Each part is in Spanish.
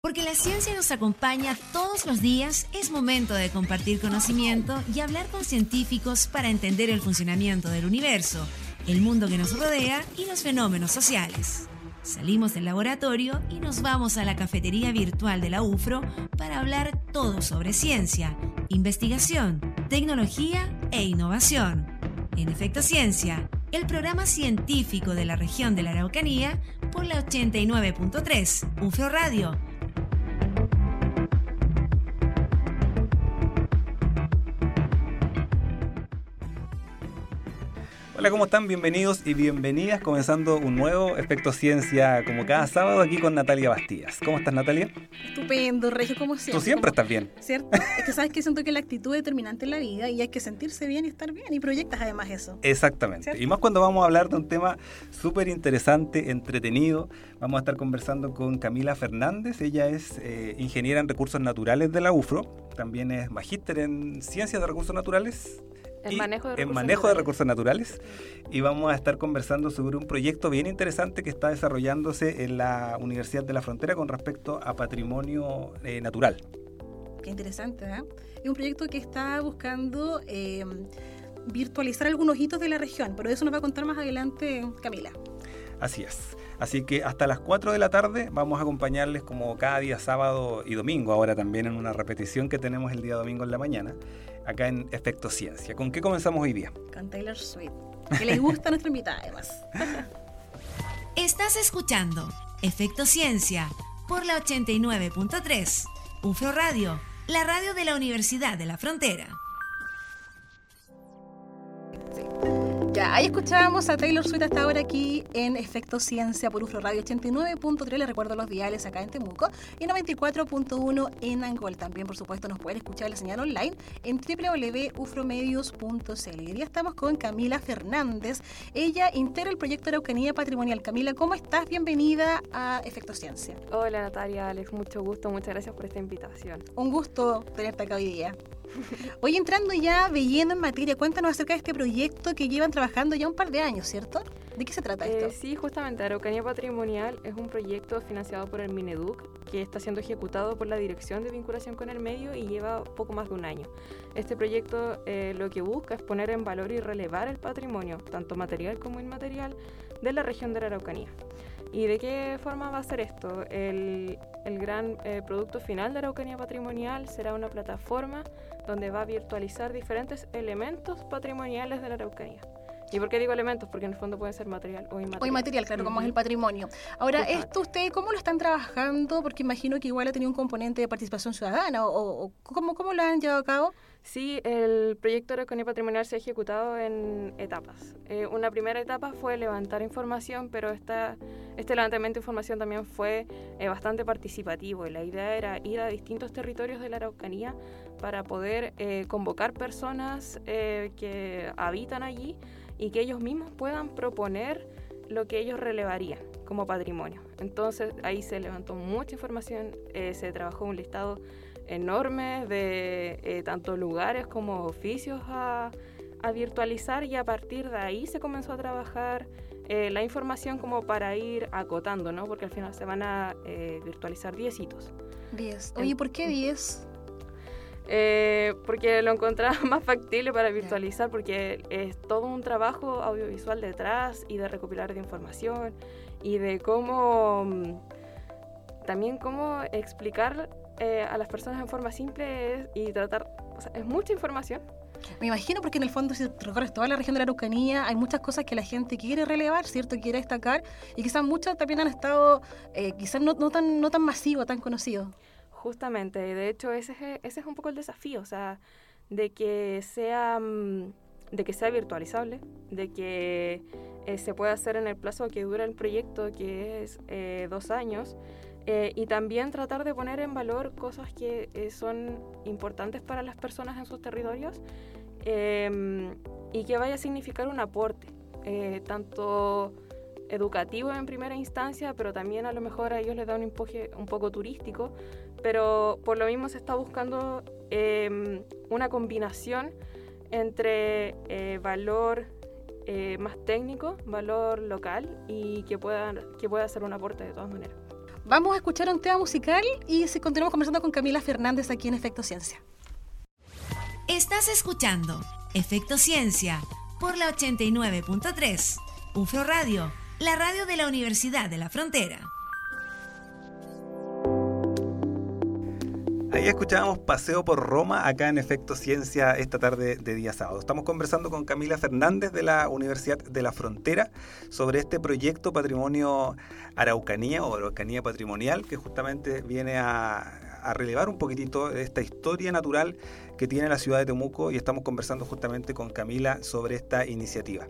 Porque la ciencia nos acompaña todos los días, es momento de compartir conocimiento y hablar con científicos para entender el funcionamiento del universo, el mundo que nos rodea y los fenómenos sociales. Salimos del laboratorio y nos vamos a la cafetería virtual de la UFRO para hablar todo sobre ciencia, investigación, tecnología e innovación. En Efecto Ciencia, el programa científico de la región de la Araucanía por la 89.3 UFRO Radio Hola, ¿cómo están? Bienvenidos y bienvenidas. Comenzando un nuevo Efecto Ciencia, como cada sábado, aquí con Natalia Bastías. ¿Cómo estás, Natalia? Estupendo, Regio, como siempre. Tú siempre estás bien. ¿Cierto? Es que sabes que siento que la actitud es determinante en la vida y hay que sentirse bien y estar bien y proyectas además eso. Exactamente. Y más cuando vamos a hablar de un tema súper interesante, entretenido. Vamos a estar conversando con Camila Fernández. Ella es eh, ingeniera en recursos naturales de la UFRO. También es magíster en ciencias de recursos naturales en manejo, de recursos, manejo de recursos naturales. Y vamos a estar conversando sobre un proyecto bien interesante que está desarrollándose en la Universidad de la Frontera con respecto a patrimonio eh, natural. Qué interesante, ¿eh? Es un proyecto que está buscando eh, virtualizar algunos hitos de la región, pero eso nos va a contar más adelante Camila. Así es. Así que hasta las 4 de la tarde vamos a acompañarles como cada día sábado y domingo, ahora también en una repetición que tenemos el día domingo en la mañana, acá en Efecto Ciencia. ¿Con qué comenzamos hoy día? Con Taylor Swift, que le gusta a nuestra invitada además. Estás escuchando Efecto Ciencia por la 89.3, UFRO Radio, la radio de la Universidad de la Frontera. Ahí escuchábamos a Taylor Swift hasta ahora aquí en Efecto Ciencia por UFRO Radio 89.3, les recuerdo los diales acá en Temuco, y 94.1 en Angol. También, por supuesto, nos pueden escuchar la señal online en www.ufromedios.cl. Y hoy estamos con Camila Fernández. Ella integra el proyecto Araucanía Patrimonial. Camila, ¿cómo estás? Bienvenida a Efecto Ciencia. Hola Natalia, Alex, mucho gusto, muchas gracias por esta invitación. Un gusto tenerte acá hoy día. Hoy entrando ya, leyendo en materia, cuéntanos acerca de este proyecto que llevan trabajando ya un par de años, ¿cierto? ¿De qué se trata esto? Eh, sí, justamente Araucanía Patrimonial es un proyecto financiado por el Mineduc que está siendo ejecutado por la Dirección de Vinculación con el Medio y lleva poco más de un año. Este proyecto eh, lo que busca es poner en valor y relevar el patrimonio, tanto material como inmaterial, de la región de la Araucanía. ¿Y de qué forma va a ser esto? El, el gran eh, producto final de Araucanía Patrimonial será una plataforma donde va a virtualizar diferentes elementos patrimoniales de la Araucanía. ¿Y por qué digo elementos? Porque en el fondo puede ser material o inmaterial. O inmaterial, claro, como es el patrimonio. Ahora, ¿esto ustedes cómo lo están trabajando? Porque imagino que igual ha tenido un componente de participación ciudadana, o, ¿cómo, ¿cómo lo han llevado a cabo? Sí, el proyecto de Araucanía Patrimonial se ha ejecutado en etapas. Eh, una primera etapa fue levantar información, pero esta, este levantamiento de información también fue eh, bastante participativo y la idea era ir a distintos territorios de la Araucanía para poder eh, convocar personas que habitan allí y que ellos mismos puedan proponer lo que ellos relevarían como patrimonio. Entonces ahí se levantó mucha información, se trabajó un listado enormes de eh, tanto lugares como oficios a, virtualizar y a partir de ahí se comenzó a trabajar eh, la información como para ir acotando, ¿no? Porque al final se van a eh, virtualizar 10 hitos. 10. Oye, ¿por qué 10? Porque lo encontraba más factible para virtualizar, porque es todo un trabajo audiovisual detrás y de recopilar de información y de cómo mm, también cómo explicar eh, a las personas en forma simple y tratar, o sea, es mucha información. Me imagino porque en el fondo si recorres toda la región de la Araucanía hay muchas cosas que la gente quiere relevar, ¿cierto? Quiere destacar y quizás muchas también han estado eh, quizás no, no, tan, no tan masivo, tan conocido. Justamente, de hecho ese es, ese es un poco el desafío, o sea, de que sea, mm, de que sea virtualizable, de que eh, se pueda hacer en el plazo que dura el proyecto, que es dos años, eh, y también tratar de poner en valor cosas que eh, son importantes para las personas en sus territorios em, y que vaya a significar un aporte, eh, tanto educativo en primera instancia, pero también a lo mejor a ellos les da un empuje un poco turístico, pero por lo mismo se está buscando em, una combinación entre valor más técnico, valor local y que pueda, que pueda hacer un aporte de todas maneras. Vamos a escuchar un tema musical y si continuamos conversando con Camila Fernández aquí en Efecto Ciencia. Estás escuchando Efecto Ciencia por la 89.3. UFRO Radio, la radio de la Universidad de la Frontera. Ahí escuchábamos Paseo por Roma, acá en Efecto Ciencia, esta tarde de día sábado. Estamos conversando con Camila Fernández de la Universidad de la Frontera sobre este proyecto Patrimonio Araucanía o Araucanía Patrimonial, que justamente viene a, a relevar un poquitito esta historia natural que tiene la ciudad de Temuco y estamos conversando justamente con Camila sobre esta iniciativa.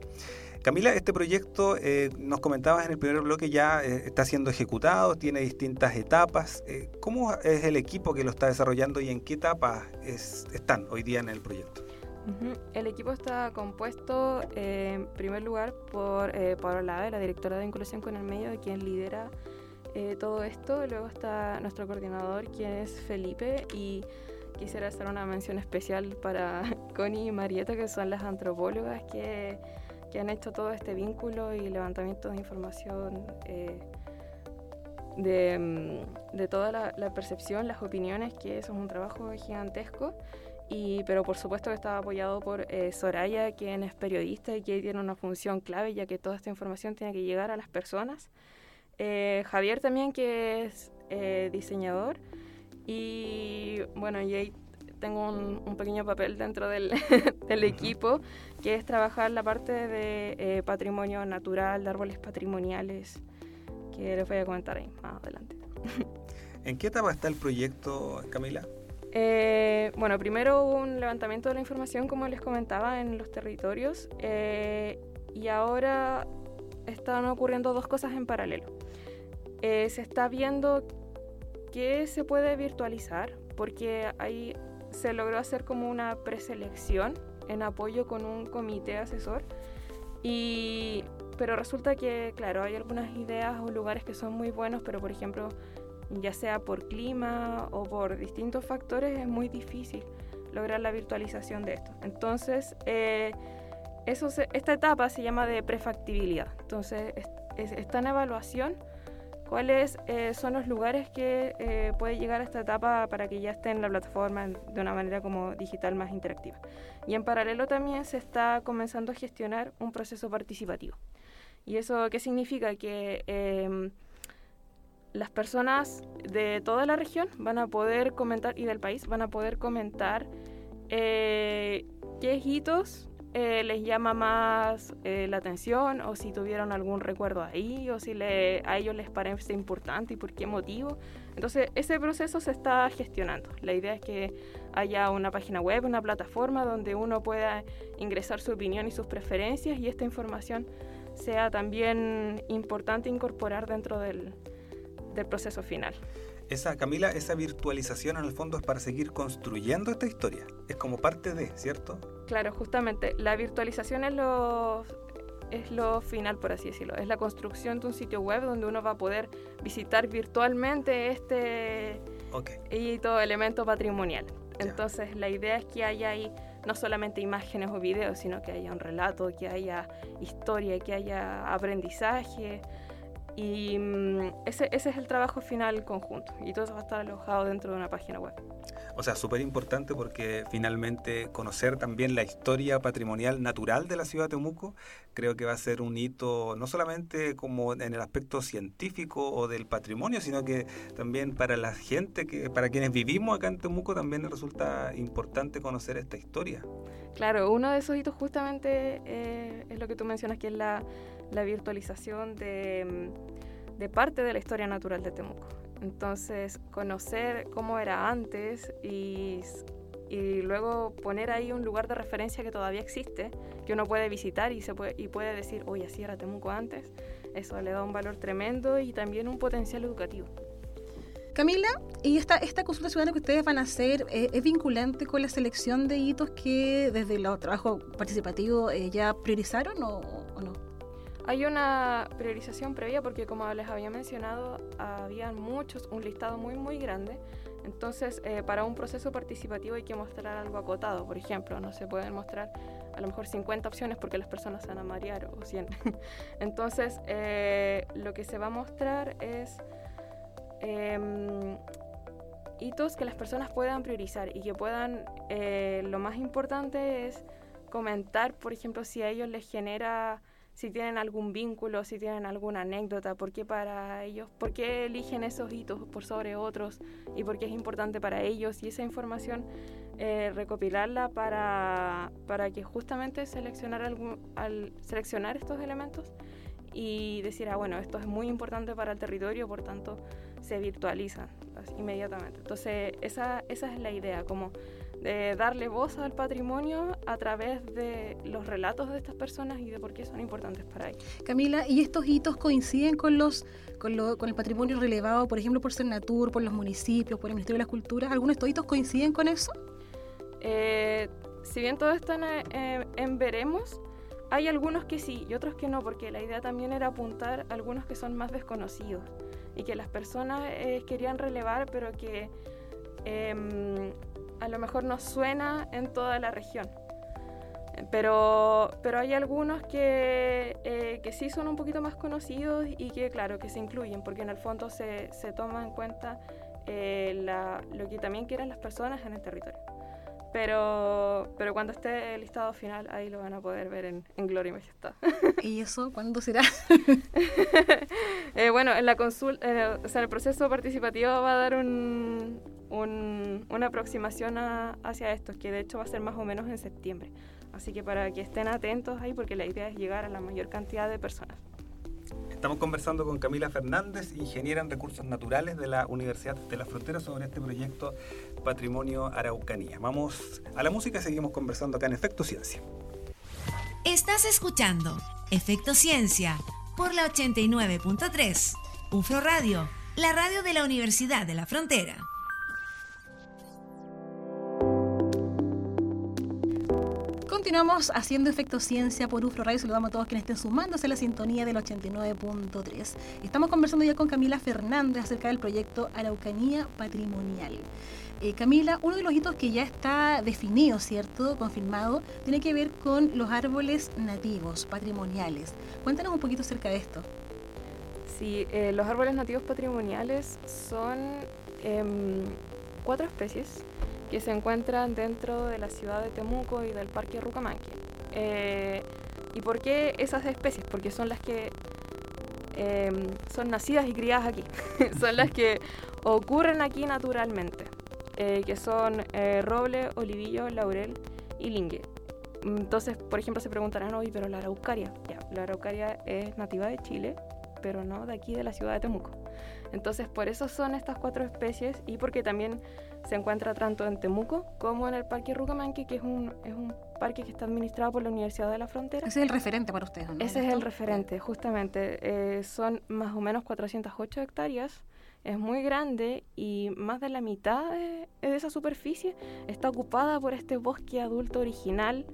Camila, este proyecto, eh, nos comentabas en el primer bloque, ya eh, está siendo ejecutado, tiene distintas etapas. Eh, ¿Cómo es el equipo que lo está desarrollando y en qué etapas están hoy día en el proyecto? El equipo está compuesto, en primer lugar, por Paola Lave, la directora de Inclusión con el Medio, quien lidera todo esto. Luego está nuestro coordinador, quien es Felipe, y quisiera hacer una mención especial para Connie y Marieta, que son las antropólogas que que han hecho todo este vínculo y levantamiento de información eh, de, mm, de, toda la, percepción, las opiniones, que eso es un trabajo gigantesco. Y, pero por supuesto que está apoyado por eh, Soraya, quien es periodista y que tiene una función clave, ya que toda esta información tiene que llegar a las personas. Eh, Javier también, que es diseñador. Y bueno, y tengo un, pequeño papel dentro del, del equipo, que es trabajar la parte de eh, patrimonio natural, de árboles patrimoniales, que les voy a comentar ahí más adelante. ¿En qué etapa está el proyecto, Camila? Eh, bueno, primero un levantamiento de la información, como les comentaba, en los territorios, eh, y ahora están ocurriendo dos cosas en paralelo. se está viendo qué se puede virtualizar, porque hay se logró hacer como una preselección en apoyo con un comité asesor. Y, pero resulta que, claro, hay algunas ideas o lugares que son muy buenos, pero por ejemplo, ya sea por clima o por distintos factores, es muy difícil lograr la virtualización de esto. Entonces, eh, eso esta etapa se llama de prefactibilidad. Entonces, está en evaluación cuáles eh, son los lugares que eh, puede llegar a esta etapa para que ya esté en la plataforma de una manera como digital más interactiva. Y en paralelo también se está comenzando a gestionar un proceso participativo. ¿Y eso qué significa? Que em, las personas de toda la región van a poder comentar, y del país, van a poder comentar eh, qué hitos eh, les llama más eh, la atención o si tuvieron algún recuerdo ahí o si a ellos les parece importante y por qué motivo. Entonces, ese proceso se está gestionando. La idea es que haya una página web, una plataforma donde uno pueda ingresar su opinión y sus preferencias y esta información sea también importante incorporar dentro del proceso final. Esa, Camila, esa virtualización en el fondo es para seguir construyendo esta historia. Es como parte de, ¿cierto? Claro, justamente. La virtualización es lo, es lo final, por así decirlo. Es la construcción de un sitio web donde uno va a poder visitar virtualmente este y todo elemento patrimonial. Entonces, la idea es que haya ahí no solamente imágenes o videos, sino que haya un relato, que haya historia, que haya aprendizaje, y mm, ese, ese, es el trabajo final conjunto y todo eso va a estar alojado dentro de una página web. O sea, súper importante porque finalmente conocer también la historia patrimonial natural de la ciudad de Temuco creo que va a ser un hito no solamente como en el aspecto científico o del patrimonio, sino que también para la gente, que para quienes vivimos acá en Temuco también resulta importante conocer esta historia. Claro, uno de esos hitos justamente eh, es lo que tú mencionas, que es la la virtualización de, de parte de la historia natural de Temuco. Entonces, conocer cómo era antes y, y, luego poner ahí un lugar de referencia que todavía existe, que uno puede visitar y, se puede, y puede decir, oye, así era Temuco antes, eso le da un valor tremendo y también un potencial educativo. Camila, ¿y esta, esta consulta ciudadana que ustedes van a hacer eh, es vinculante con la selección de hitos que desde el trabajo participativo eh, ya priorizaron o, o no? Hay una priorización previa porque como les había mencionado, había muchos, un listado muy muy grande. Entonces, eh, para un proceso participativo hay que mostrar algo acotado. Por ejemplo, no se pueden mostrar a lo mejor 50 opciones porque las personas se van a marear o 100. Entonces, eh, lo que se va a mostrar es em, hitos que las personas puedan priorizar y que puedan, eh, lo más importante es comentar, por ejemplo, si a ellos les genera, si tienen algún vínculo, si tienen alguna anécdota, por qué para ellos, por qué eligen esos hitos por sobre otros y por qué es importante para ellos y esa información eh, recopilarla para, para que justamente seleccionar algún, al seleccionar estos elementos y decir, ah, bueno, esto es muy importante para el territorio, por tanto, se virtualizan inmediatamente. Entonces, esa, esa es la idea, como de darle voz al patrimonio a través de los relatos de estas personas y de por qué son importantes para ellos. Camila, ¿y estos hitos coinciden con los con, lo, con el patrimonio relevado, por ejemplo, por Senatur, por los municipios, por el Ministerio de las Culturas? ¿Algunos de estos hitos coinciden con eso? Eh, si bien todo está en, en veremos, hay algunos que sí y otros que no, porque la idea también era apuntar a algunos que son más desconocidos y que las personas eh, querían relevar, pero que em, a lo mejor no suena en toda la región. Pero, pero hay algunos que, eh, que sí son un poquito más conocidos y que, claro, que se incluyen, porque en el fondo se, se toma en cuenta eh, la, lo que también quieren las personas en el territorio. Pero, pero cuando esté el listado final, ahí lo van a poder ver en, Gloria y Majestad. ¿Y eso cuándo será? Eh, bueno, en la consulta, eh, o sea, el proceso participativo va a dar un, una aproximación hacia esto, que de hecho va a ser más o menos en septiembre. Así que para que estén atentos ahí, porque la idea es llegar a la mayor cantidad de personas. Estamos conversando con Camila Fernández, ingeniera en recursos naturales de la Universidad de la Frontera, sobre este proyecto Patrimonio Araucanía. Vamos a la música y seguimos conversando acá en Efecto Ciencia. Estás escuchando Efecto Ciencia por la 89.3, UFRO Radio, la radio de la Universidad de la Frontera. Continuamos haciendo Efecto Ciencia por UFRO Radio. Saludamos a todos quienes estén sumándose a la sintonía del 89.3. Estamos conversando ya con Camila Fernández acerca del proyecto Araucanía Patrimonial. Eh, Camila, uno de los hitos que ya está definido, ¿cierto? Confirmado, tiene que ver con los árboles nativos, patrimoniales. Cuéntanos un poquito acerca de esto. Sí, eh, los árboles nativos patrimoniales son em, cuatro especies que se encuentran dentro de la ciudad de Temuco y del Parque Rucamanque. Eh, ¿Y por qué esas especies? Porque son las que em, son nacidas y criadas aquí, son las que ocurren aquí naturalmente, eh, que son eh, roble, olivillo, laurel y lingue. Entonces, por ejemplo, se preguntarán, hoy, pero la araucaria, ya, la araucaria es nativa de Chile, pero no de aquí de la ciudad de Temuco. Entonces, por eso son estas cuatro especies y porque también se encuentra tanto en Temuco como en el Parque Rucamanque, que es un, es un parque que está administrado por la Universidad de la Frontera. Ese es el referente para ustedes, ¿no? Ese es el referente, justamente. Eh, son más o menos 408 hectáreas. Es muy grande y más de la mitad de, esa superficie está ocupada por este bosque adulto original.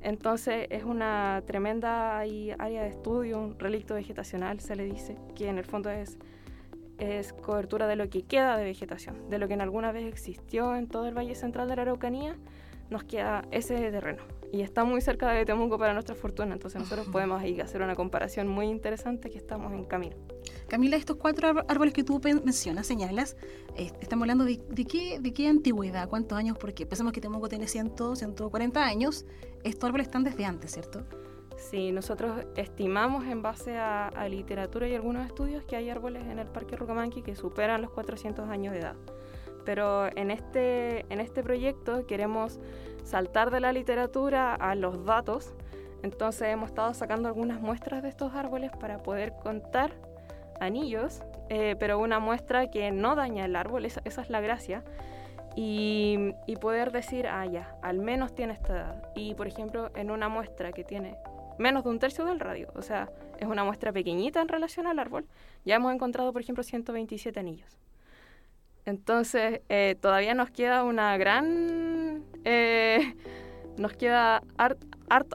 Entonces es una tremenda área de estudio, un relicto vegetacional se le dice, que en el fondo es es cobertura de lo que queda de vegetación, de lo que en alguna vez existió en todo el Valle Central de la Araucanía, nos queda ese terreno. Y está muy cerca de Temuco para nuestra fortuna, entonces nosotros podemos ahí hacer una comparación muy interesante que estamos en camino. Camila, estos cuatro árboles que tú mencionas, señalas, eh, estamos hablando de, qué, de qué antigüedad, cuántos años, porque pensamos que Temuco tiene 100, 140 años, estos árboles están desde antes, ¿cierto? Sí, nosotros estimamos en base a, literatura y algunos estudios que hay árboles en el Parque Rucamanqui que superan los 400 años de edad. Pero en este, en este proyecto queremos saltar de la literatura a los datos. Entonces hemos estado sacando algunas muestras de estos árboles para poder contar anillos, eh, pero una muestra que no daña el árbol, esa, es la gracia. Y, y, poder decir, ah, ya, al menos tiene esta edad. Y por ejemplo, en una muestra que tiene menos de un tercio del radio. O sea, es una muestra pequeñita en relación al árbol. Ya hemos encontrado, por ejemplo, 127 anillos. Entonces, eh, todavía nos queda una gran... Eh, nos queda...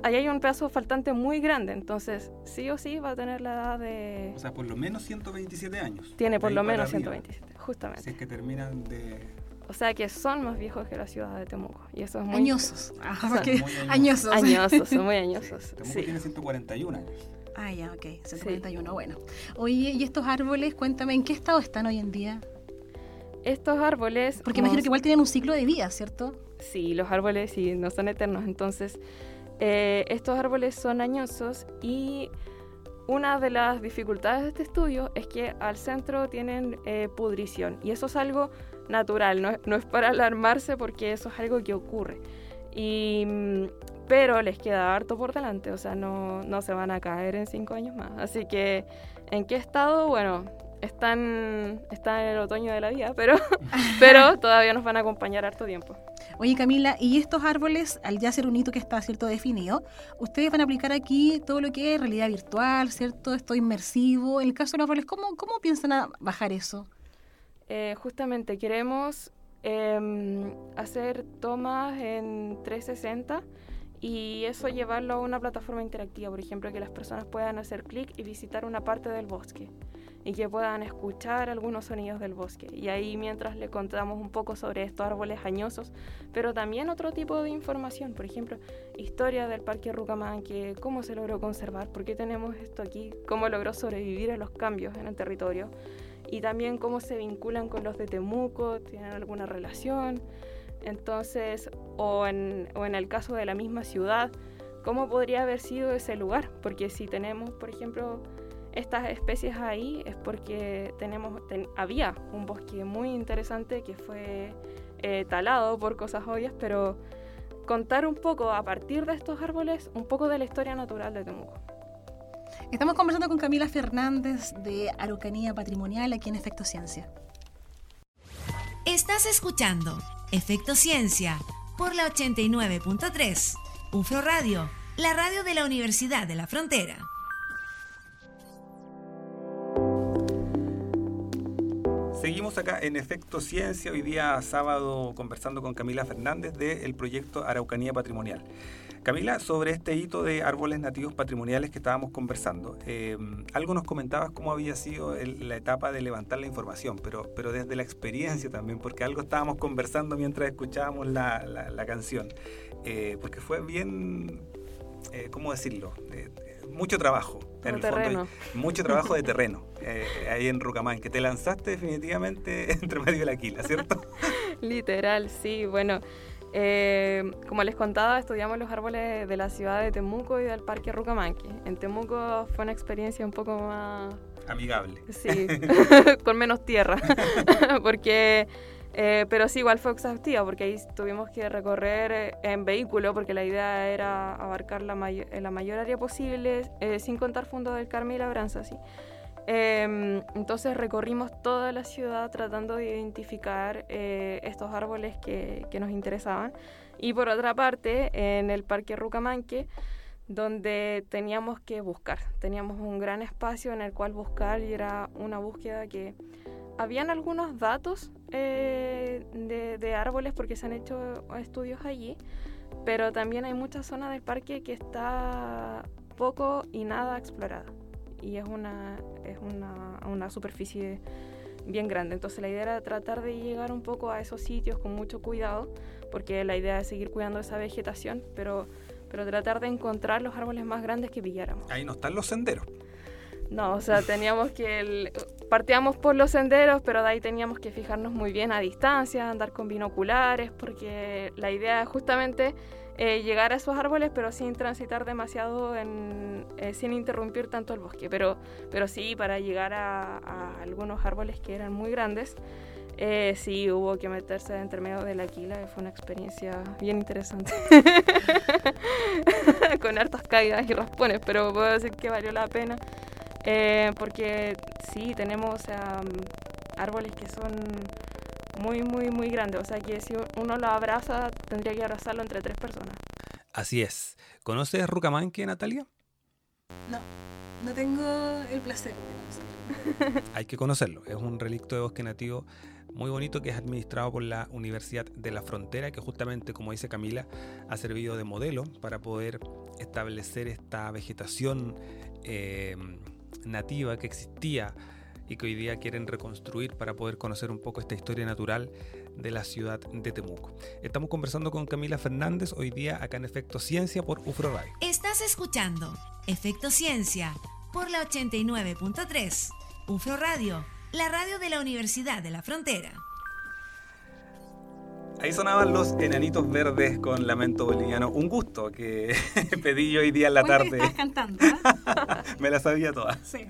ahí hay un pedazo faltante muy grande, entonces sí o sí va a tener la edad de... O sea, por lo menos 127 años. Tiene por lo menos 127, justamente. Si es que terminan de o sea que son más viejos que la ciudad de Temuco. Y eso es muy... Añosos. añosos. Añosos, son muy añosos. Temuco tiene 141 años. Ah, ya, ok, 141, bueno. Oye, ¿y estos árboles, cuéntame, en qué estado están hoy en día? Estos árboles... Porque imagino que igual tienen un ciclo de vida, ¿cierto? Sí, los árboles sí, no son eternos, entonces eh, estos árboles son añosos y una de las dificultades de este estudio es que al centro tienen eh, pudrición y eso es algo natural, no, es para alarmarse porque eso es algo que ocurre. Y, mm, pero les queda harto por delante, o sea, no, no se van a caer en cinco años más. Así que, ¿en qué estado? Bueno, están, están en el otoño de la vida, pero, pero todavía nos van a acompañar harto tiempo. Oye Camila, y estos árboles, al ya ser un hito que está cierto definido, ustedes van a aplicar aquí todo lo que es realidad virtual, ¿cierto? Esto inmersivo. En el caso de los árboles, ¿cómo, cómo piensan a bajar eso? Eh, justamente queremos em, hacer tomas en 360 y eso llevarlo a una plataforma interactiva, por ejemplo, que las personas puedan hacer clic y visitar una parte del bosque y que puedan escuchar algunos sonidos del bosque. Y ahí mientras le contamos un poco sobre estos árboles añosos, pero también otro tipo de información, por ejemplo, historia del Parque Rucamanque, cómo se logró conservar, por qué tenemos esto aquí, cómo logró sobrevivir a los cambios en el territorio y también cómo se vinculan con los de Temuco, tienen alguna relación. Entonces, o en, o en el caso de la misma ciudad, ¿cómo podría haber sido ese lugar? Porque si tenemos, por ejemplo, estas especies ahí es porque tenemos, había un bosque muy interesante que fue eh, talado por cosas obvias, pero contar un poco a partir de estos árboles, un poco de la historia natural de Temuco. Estamos conversando con Camila Fernández de Araucanía Patrimonial aquí en Efecto Ciencia. Estás escuchando Efecto Ciencia por la 89.3, UFRO Radio, la radio de la Universidad de la Frontera. Seguimos acá en Efecto Ciencia, hoy día sábado conversando con Camila Fernández del proyecto Araucanía Patrimonial. Camila, sobre este hito de árboles nativos patrimoniales que estábamos conversando, eh, algo nos comentabas cómo había sido la etapa de levantar la información, pero, pero desde la experiencia también, porque algo estábamos conversando mientras escuchábamos la, canción, eh, porque fue bien, eh, ¿cómo decirlo? mucho trabajo, en el fondo, mucho trabajo de terreno, eh, ahí en Rucamán, que te lanzaste definitivamente entre medio de la quila, ¿cierto? Literal, sí, bueno. Eh, como les contaba, estudiamos los árboles de la ciudad de Temuco y del Parque Rucamanque. En Temuco fue una experiencia un poco más... Amigable. Sí, con menos tierra, porque eh, pero sí, igual fue exhaustiva porque ahí tuvimos que recorrer eh, en vehículo porque la idea era abarcar la, la mayor área posible eh, sin contar Fondo del Carmen y Labranza. ¿sí? Em, entonces recorrimos toda la ciudad tratando de identificar estos árboles que, nos interesaban. Y por otra parte, en el Parque Rucamanque, donde teníamos que buscar, teníamos un gran espacio en el cual buscar y era una búsqueda que habían algunos datos eh, de, árboles porque se han hecho estudios allí, pero también hay mucha zona del parque que está poco y nada explorada. Y es una, es una, una superficie bien grande. Entonces la idea era tratar de llegar un poco a esos sitios con mucho cuidado, porque la idea es seguir cuidando esa vegetación, pero, pero tratar de encontrar los árboles más grandes que pilláramos. Ahí no están los senderos. No, o sea, teníamos que... partíamos por los senderos, pero de ahí teníamos que fijarnos muy bien a distancia, andar con binoculares, porque la idea es justamente eh, llegar a esos árboles, pero sin transitar demasiado, en, eh, sin interrumpir tanto el bosque. Pero, pero sí, para llegar a, algunos árboles que eran muy grandes, eh, sí hubo que meterse entre medio de la quila, fue una experiencia bien interesante. Con hartas caídas y raspones, pero puedo decir que valió la pena. Eh, porque sí, tenemos árboles que son muy, muy, muy grandes. O sea que si uno lo abraza, tendría que abrazarlo entre tres personas. Así es. ¿Conoces Rucamanque, Natalia? No, no tengo el placer. Hay que conocerlo. Es un relicto de bosque nativo muy bonito que es administrado por la Universidad de la Frontera, que justamente, como dice Camila, ha servido de modelo para poder establecer esta vegetación eh, nativa que existía y que hoy día quieren reconstruir para poder conocer un poco esta historia natural de la ciudad de Temuco. Estamos conversando con Camila Fernández hoy día acá en Efecto Ciencia por UFRO Radio. Estás escuchando Efecto Ciencia por la 89.3 UFRO Radio, la radio de la Universidad de la Frontera. Ahí sonaban los enanitos verdes con Lamento Boliviano. Un gusto que pedí yo hoy día en la tarde. Estás cantando, ¿eh? Me la sabía toda. Sí.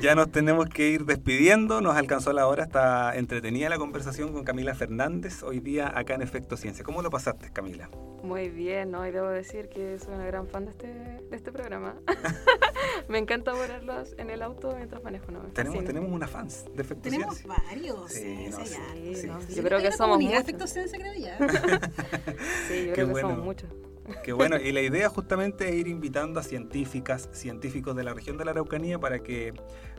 Ya nos tenemos que ir despidiendo, nos alcanzó la hora, está entretenida la conversación con Camila Fernández hoy día acá en Efecto Ciencia. ¿Cómo lo pasaste, Camila? Muy bien, ¿no? Y debo decir que soy una gran fan de este, de este programa. Me encanta ponerlos en el auto mientras manejo, ¿no? Tenemos, tenemos una fans de Efecto Tenemos Ciencia. varios. Sí, no, sí, sí, ya. Sí, sí. no, Sí, Yo creo que somos muchos. efecto ciencia, creo ya. Sí, yo Qué creo que bueno. somos muchos. Qué bueno, y la idea justamente es ir invitando a científicas, científicos de la región de la Araucanía para que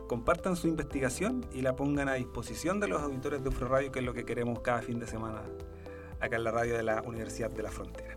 compartan su investigación y la pongan a disposición de los auditores de UFRO Radio, que es lo que queremos cada fin de semana acá en la radio de la Universidad de la Frontera.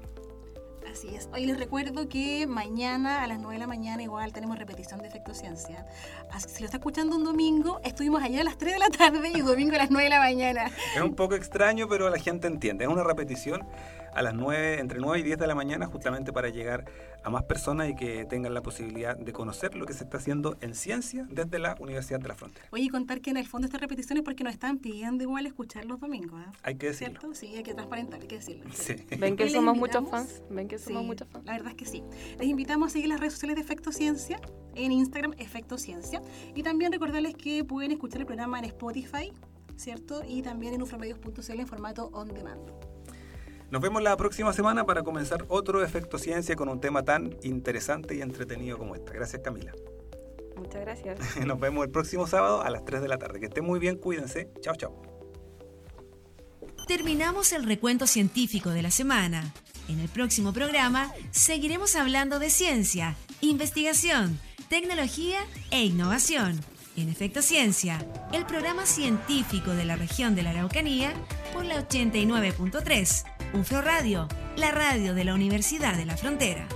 Así es. Hoy les recuerdo que mañana a las 9 de la mañana igual tenemos repetición de Efecto Ciencia. Así que si lo está escuchando un domingo, estuvimos allá a las 3 de la tarde y domingo a las 9 de la mañana. Es un poco extraño, pero la gente entiende. Es una repetición a las 9, entre 9 y 10 de la mañana, justamente para llegar a más personas y que tengan la posibilidad de conocer lo que se está haciendo en ciencia desde la Universidad de la Frontera. Oye, y contar que en el fondo estas repeticiones porque nos están pidiendo igual escuchar los domingos, ¿eh? Hay que decirlo. ¿Cierto? Sí, hay que transparentar, hay que decirlo. Sí. ¿Ven que somos muchos fans? ¿Ven que somos Sí, muchos fans? La verdad es que sí. Les invitamos a seguir las redes sociales de Efecto Ciencia, en Instagram Efecto Ciencia, y también recordarles que pueden escuchar el programa en Spotify, ¿cierto? Y también en ufromedios.cl en formato on demand. Nos vemos la próxima semana para comenzar otro Efecto Ciencia con un tema tan interesante y entretenido como este. Gracias Camila. Muchas gracias. Nos vemos el próximo sábado a las 3 de la tarde. Que estén muy bien, cuídense. Chao, chao. Terminamos el recuento científico de la semana. En el próximo programa seguiremos hablando de ciencia, investigación, tecnología e innovación. En Efecto Ciencia, el programa científico de la región de la Araucanía por la 89.3, UFRO Radio, la radio de la Universidad de la Frontera.